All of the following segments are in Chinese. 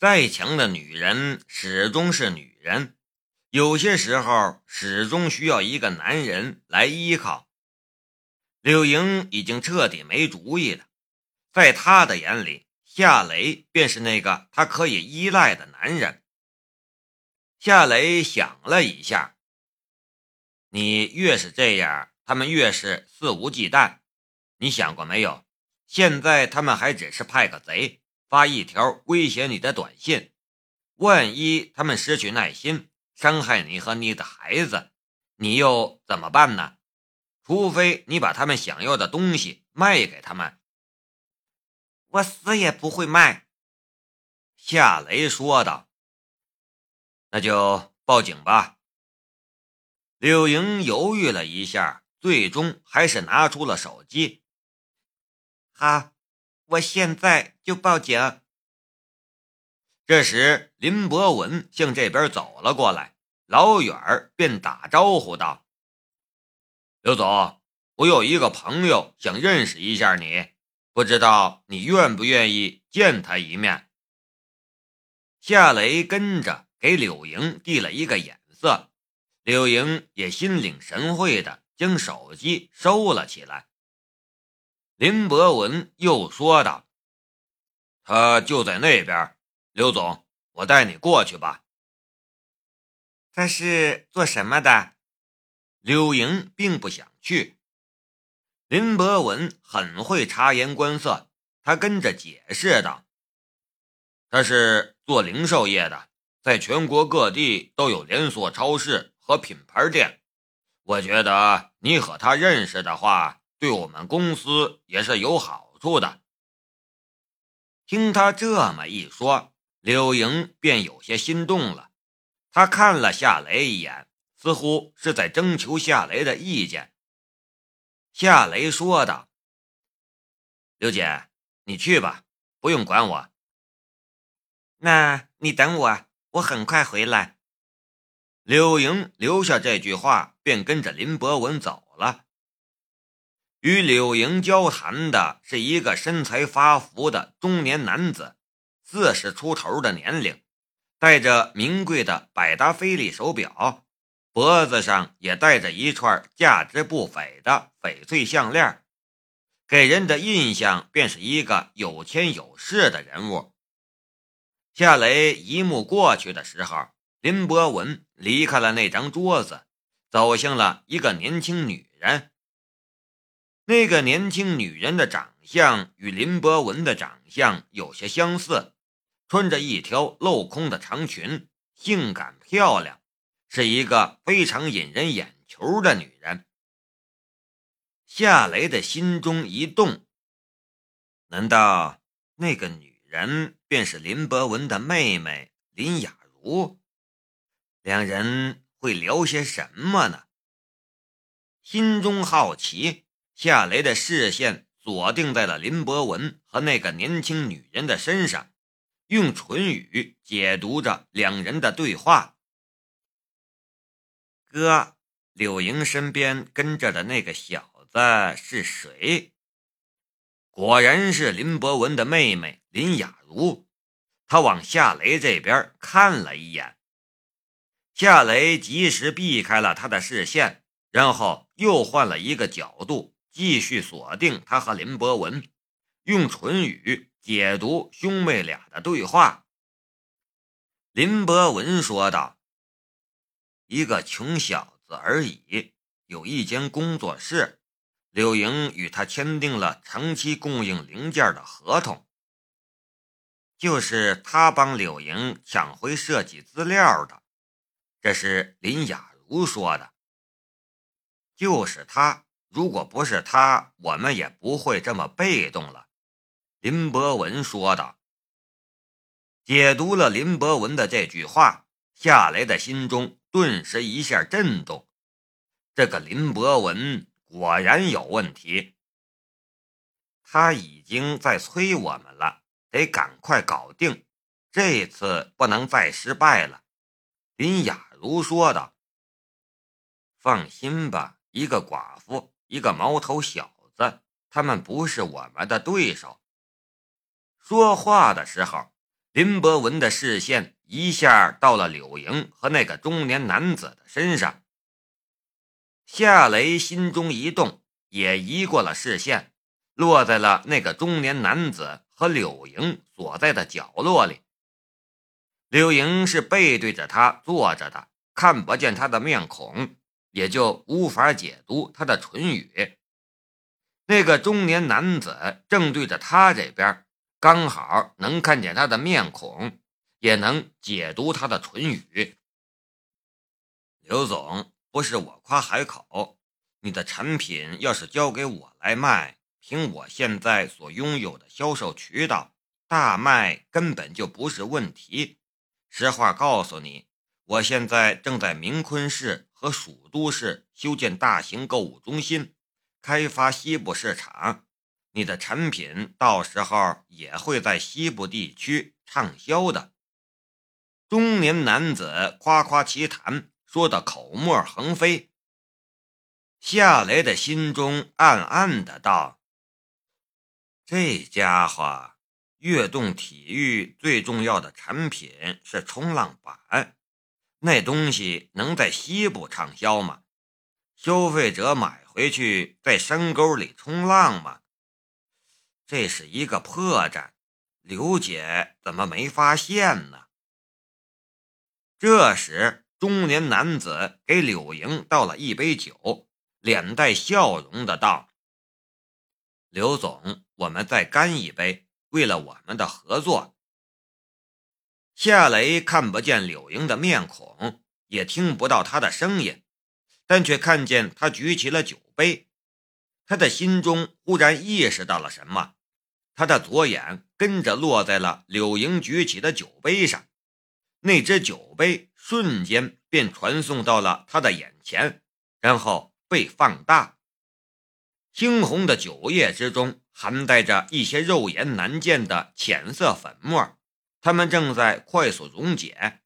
再强的女人始终是女人，有些时候始终需要一个男人来依靠。柳莹已经彻底没主意了，在他的眼里，夏雷便是那个他可以依赖的男人。夏雷想了一下，你越是这样，他们越是肆无忌惮。你想过没有？现在他们还只是派个贼。发一条威胁你的短信，万一他们失去耐心，伤害你和你的孩子，你又怎么办呢？除非你把他们想要的东西卖给他们。我死也不会卖。”夏雷说道。“那就报警吧。”柳莹犹豫了一下，最终还是拿出了手机。“好。”我现在就报警。这时，林博文向这边走了过来，老远便打招呼道：“刘总，我有一个朋友想认识一下你，不知道你愿不愿意见他一面。”夏雷跟着给柳莹递了一个眼色，柳莹也心领神会的将手机收了起来。林博文又说道：“他就在那边，刘总，我带你过去吧。”他是做什么的？柳莹并不想去。林博文很会察言观色，他跟着解释道：“他是做零售业的，在全国各地都有连锁超市和品牌店。我觉得你和他认识的话。”对我们公司也是有好处的。听他这么一说，柳莹便有些心动了。他看了夏雷一眼，似乎是在征求夏雷的意见。夏雷说道：“刘姐，你去吧，不用管我。那你等我，我很快回来。”柳莹留下这句话，便跟着林博文走了。与柳莹交谈的是一个身材发福的中年男子，四十出头的年龄，戴着名贵的百达翡丽手表，脖子上也戴着一串价值不菲的翡翠项链，给人的印象便是一个有钱有势的人物。夏雷一幕过去的时候，林博文离开了那张桌子，走向了一个年轻女人。那个年轻女人的长相与林博文的长相有些相似，穿着一条镂空的长裙，性感漂亮，是一个非常引人眼球的女人。夏雷的心中一动，难道那个女人便是林博文的妹妹林雅茹？两人会聊些什么呢？心中好奇。夏雷的视线锁定在了林博文和那个年轻女人的身上，用唇语解读着两人的对话。哥，柳莹身边跟着的那个小子是谁？果然是林博文的妹妹林雅茹。他往夏雷这边看了一眼，夏雷及时避开了他的视线，然后又换了一个角度。继续锁定他和林博文，用唇语解读兄妹俩的对话。林博文说道：“一个穷小子而已，有一间工作室，柳莹与他签订了长期供应零件的合同。就是他帮柳莹抢回设计资料的，这是林雅茹说的。就是他。”如果不是他，我们也不会这么被动了。”林博文说道。解读了林博文的这句话，夏雷的心中顿时一下震动。这个林博文果然有问题，他已经在催我们了，得赶快搞定，这次不能再失败了。”林雅茹说道。“放心吧，一个寡妇。”一个毛头小子，他们不是我们的对手。说话的时候，林博文的视线一下到了柳莹和那个中年男子的身上。夏雷心中一动，也移过了视线，落在了那个中年男子和柳莹所在的角落里。柳莹是背对着他坐着的，看不见他的面孔，也就无法解读他的唇语。那个中年男子正对着他这边，刚好能看见他的面孔，也能解读他的唇语。刘总，不是我夸海口，你的产品要是交给我来卖，凭我现在所拥有的销售渠道，大卖根本就不是问题。实话告诉你，我现在正在明坤市和蜀都市修建大型购物中心。开发西部市场，你的产品到时候也会在西部地区畅销的。中年男子夸夸其谈，说的口沫横飞。夏雷的心中暗暗的道：“这家伙，跃动体育最重要的产品是冲浪板，那东西能在西部畅销吗？消费者买。”回去在山沟里冲浪吗？这是一个破绽，刘姐怎么没发现呢？这时，中年男子给柳莹倒了一杯酒，脸带笑容的道：“刘总，我们再干一杯，为了我们的合作。”夏雷看不见柳莹的面孔，也听不到她的声音。但却看见她举起了酒杯，他的心中忽然意识到了什么，他的左眼跟着落在了柳莹举起的酒杯上，那只酒杯瞬间便传送到了他的眼前，然后被放大，猩红的酒液之中含带着一些肉眼难见的浅色粉末，它们正在快速溶解，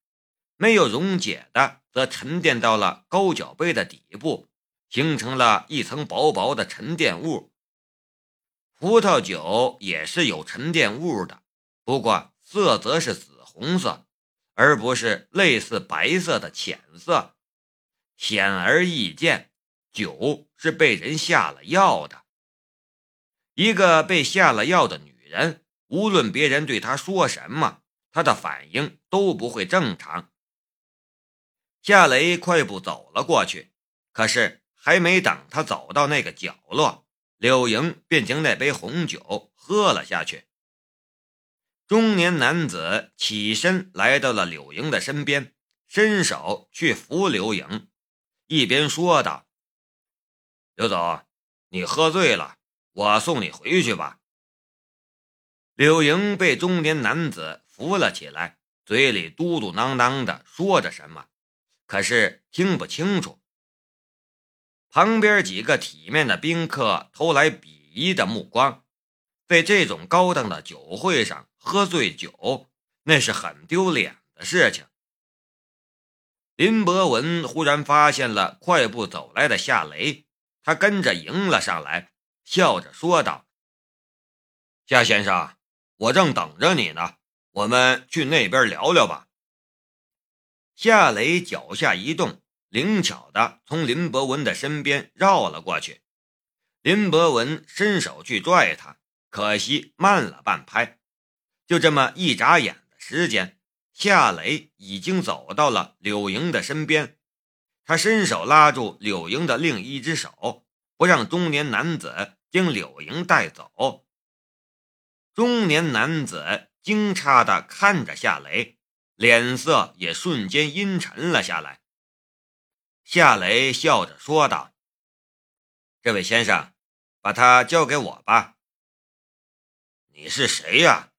没有溶解的。则沉淀到了高脚杯的底部，形成了一层薄薄的沉淀物。葡萄酒也是有沉淀物的，不过色泽是紫红色，而不是类似白色的浅色。显而易见，酒是被人下了药的。一个被下了药的女人，无论别人对她说什么，他的反应都不会正常。夏雷快步走了过去，可是还没等他走到那个角落，柳莹便将那杯红酒喝了下去。中年男子起身来到了柳莹的身边，伸手去扶柳莹，一边说道：“刘总，你喝醉了，我送你回去吧。”柳莹被中年男子扶了起来，嘴里嘟嘟囔囔的说着什么。可是听不清楚。旁边几个体面的宾客投来鄙夷的目光，在这种高档的酒会上喝醉酒，那是很丢脸的事情。林博文忽然发现了快步走来的夏雷，他跟着迎了上来，笑着说道：“夏先生，我正等着你呢，我们去那边聊聊吧。”夏雷脚下一动，灵巧的从林博文的身边绕了过去。林博文伸手去拽他，可惜慢了半拍。就这么一眨眼的时间，夏雷已经走到了柳莹的身边。他伸手拉住柳莹的另一只手，不让中年男子将柳莹带走。中年男子惊诧的看着夏雷。脸色也瞬间阴沉了下来。夏雷笑着说道：“这位先生，把他交给我吧。”“你是谁呀？”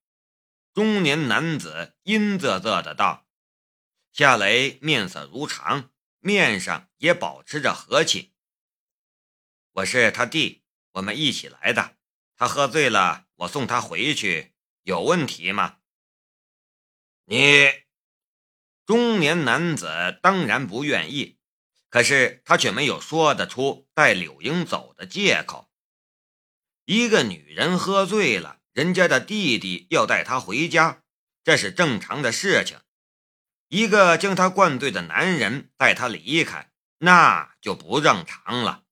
中年男子阴恻恻的道。夏雷面色如常，面上也保持着和气。“我是他弟，我们一起来的。他喝醉了，我送他回去，有问题吗？”“你。”中年男子当然不愿意，可是他却没有说得出带柳英走的借口。一个女人喝醉了，人家的弟弟要带她回家，这是正常的事情。一个将他灌醉的男人带他离开，那就不正常了。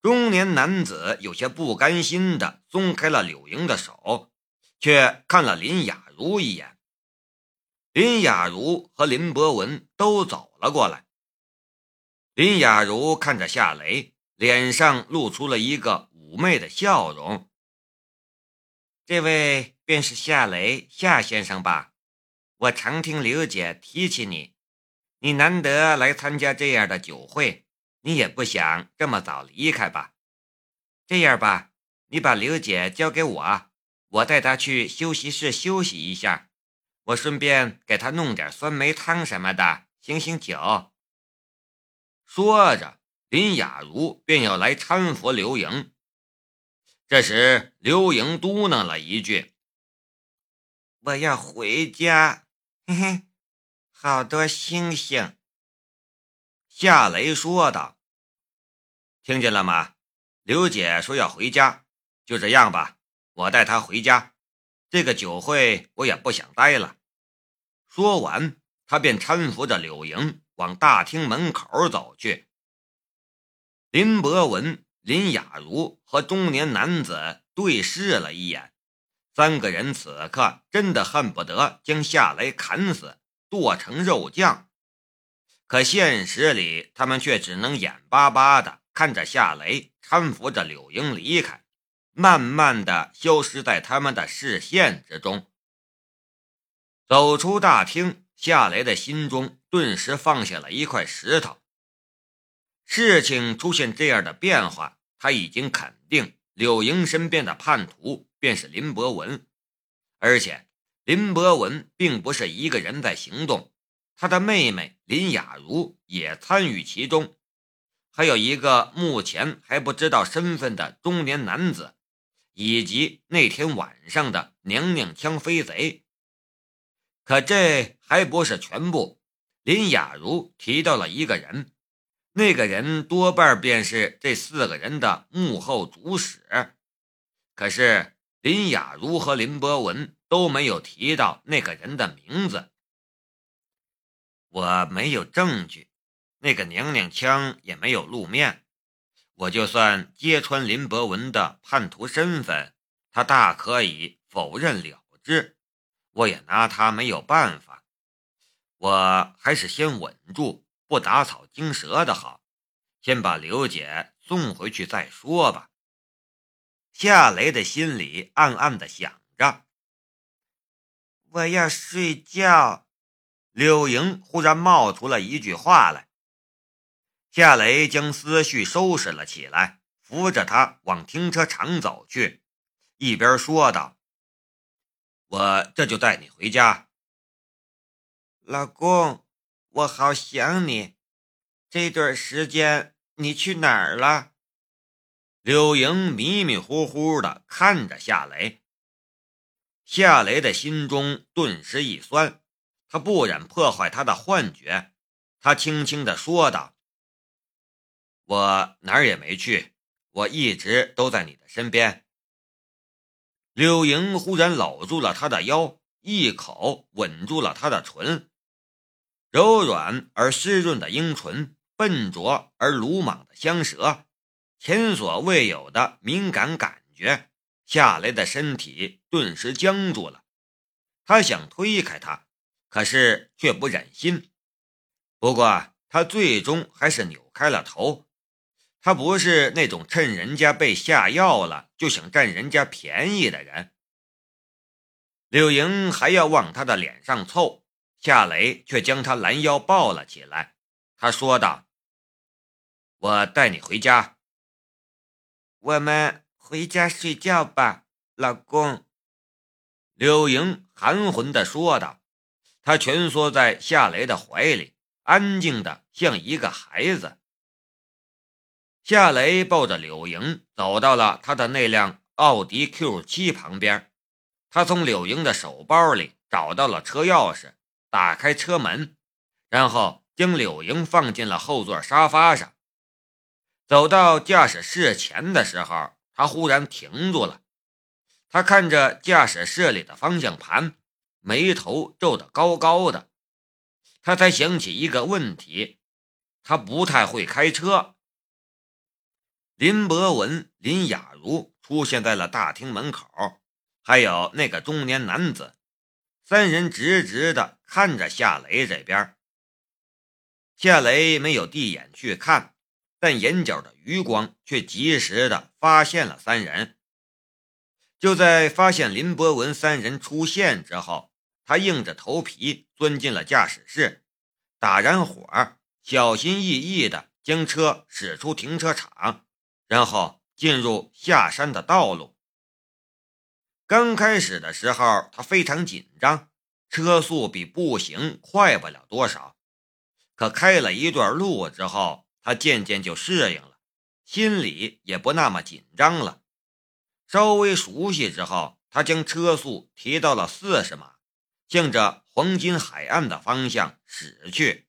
中年男子有些不甘心的松开了柳莹的手，却看了林雅茹一眼。林雅茹和林博文都走了过来。林雅茹看着夏雷，脸上露出了一个妩媚的笑容。这位便是夏雷夏先生吧？我常听刘姐提起你，你难得来参加这样的酒会，你也不想这么早离开吧？这样吧，你把刘姐交给我，我带她去休息室休息一下。我顺便给他弄点酸梅汤什么的，醒醒酒。说着，林雅茹便要来搀扶刘莹。这时，刘莹嘟囔了一句：“我要回家。”嘿嘿，好多星星。夏雷说道：“听见了吗？刘姐说要回家，就这样吧，我带她回家。”这个酒会我也不想待了。说完，他便搀扶着柳莹往大厅门口走去。林博文、林雅茹和中年男子对视了一眼，三个人此刻真的恨不得将夏雷砍死，剁成肉酱。可现实里，他们却只能眼巴巴的看着夏雷搀扶着柳莹离开。慢慢的消失在他们的视线之中。走出大厅，夏雷的心中顿时放下了一块石头。事情出现这样的变化，他已经肯定柳莹身边的叛徒便是林博文，而且林博文并不是一个人在行动，他的妹妹林雅茹也参与其中，还有一个目前还不知道身份的中年男子。以及那天晚上的娘娘腔飞贼，可这还不是全部。林雅茹提到了一个人，那个人多半便是这四个人的幕后主使。可是林雅茹和林博文都没有提到那个人的名字。我没有证据，那个娘娘腔也没有露面。我就算揭穿林博文的叛徒身份，他大可以否认了之，我也拿他没有办法。我还是先稳住，不打草惊蛇的好，先把刘姐送回去再说吧。夏雷的心里暗暗的想着。我要睡觉。柳莹忽然冒出了一句话来。夏雷将思绪收拾了起来，扶着他往停车场走去，一边说道：“我这就带你回家。”老公，我好想你。这段时间你去哪儿了？柳莹迷迷糊糊的看着夏雷，夏雷的心中顿时一酸，他不忍破坏他的幻觉，他轻轻的说道。我哪儿也没去，我一直都在你的身边。柳莹忽然搂住了他的腰，一口吻住了他的唇，柔软而湿润的樱唇，笨拙而鲁莽的香舌，前所未有的敏感感觉，夏雷的身体顿时僵住了。他想推开他，可是却不忍心。不过他最终还是扭开了头。他不是那种趁人家被下药了就想占人家便宜的人。柳莹还要往他的脸上凑，夏雷却将他拦腰抱了起来。他说道：“我带你回家。我们回家睡觉吧，老公。”柳莹含混地说道。她蜷缩在夏雷的怀里，安静的像一个孩子。夏雷抱着柳莹走到了他的那辆奥迪 Q7 旁边，他从柳莹的手包里找到了车钥匙，打开车门，然后将柳莹放进了后座沙发上。走到驾驶室前的时候，他忽然停住了。他看着驾驶室里的方向盘，眉头皱得高高的。他才想起一个问题：他不太会开车。林博文、林雅茹出现在了大厅门口，还有那个中年男子，三人直直的看着夏雷这边。夏雷没有递眼去看，但眼角的余光却及时的发现了三人。就在发现林博文三人出现之后，他硬着头皮钻进了驾驶室，打燃火，小心翼翼的将车驶出停车场。然后进入下山的道路。刚开始的时候，他非常紧张，车速比步行快不了多少。可开了一段路之后，他渐渐就适应了，心里也不那么紧张了。稍微熟悉之后，他将车速提到了四十码，向着黄金海岸的方向驶去。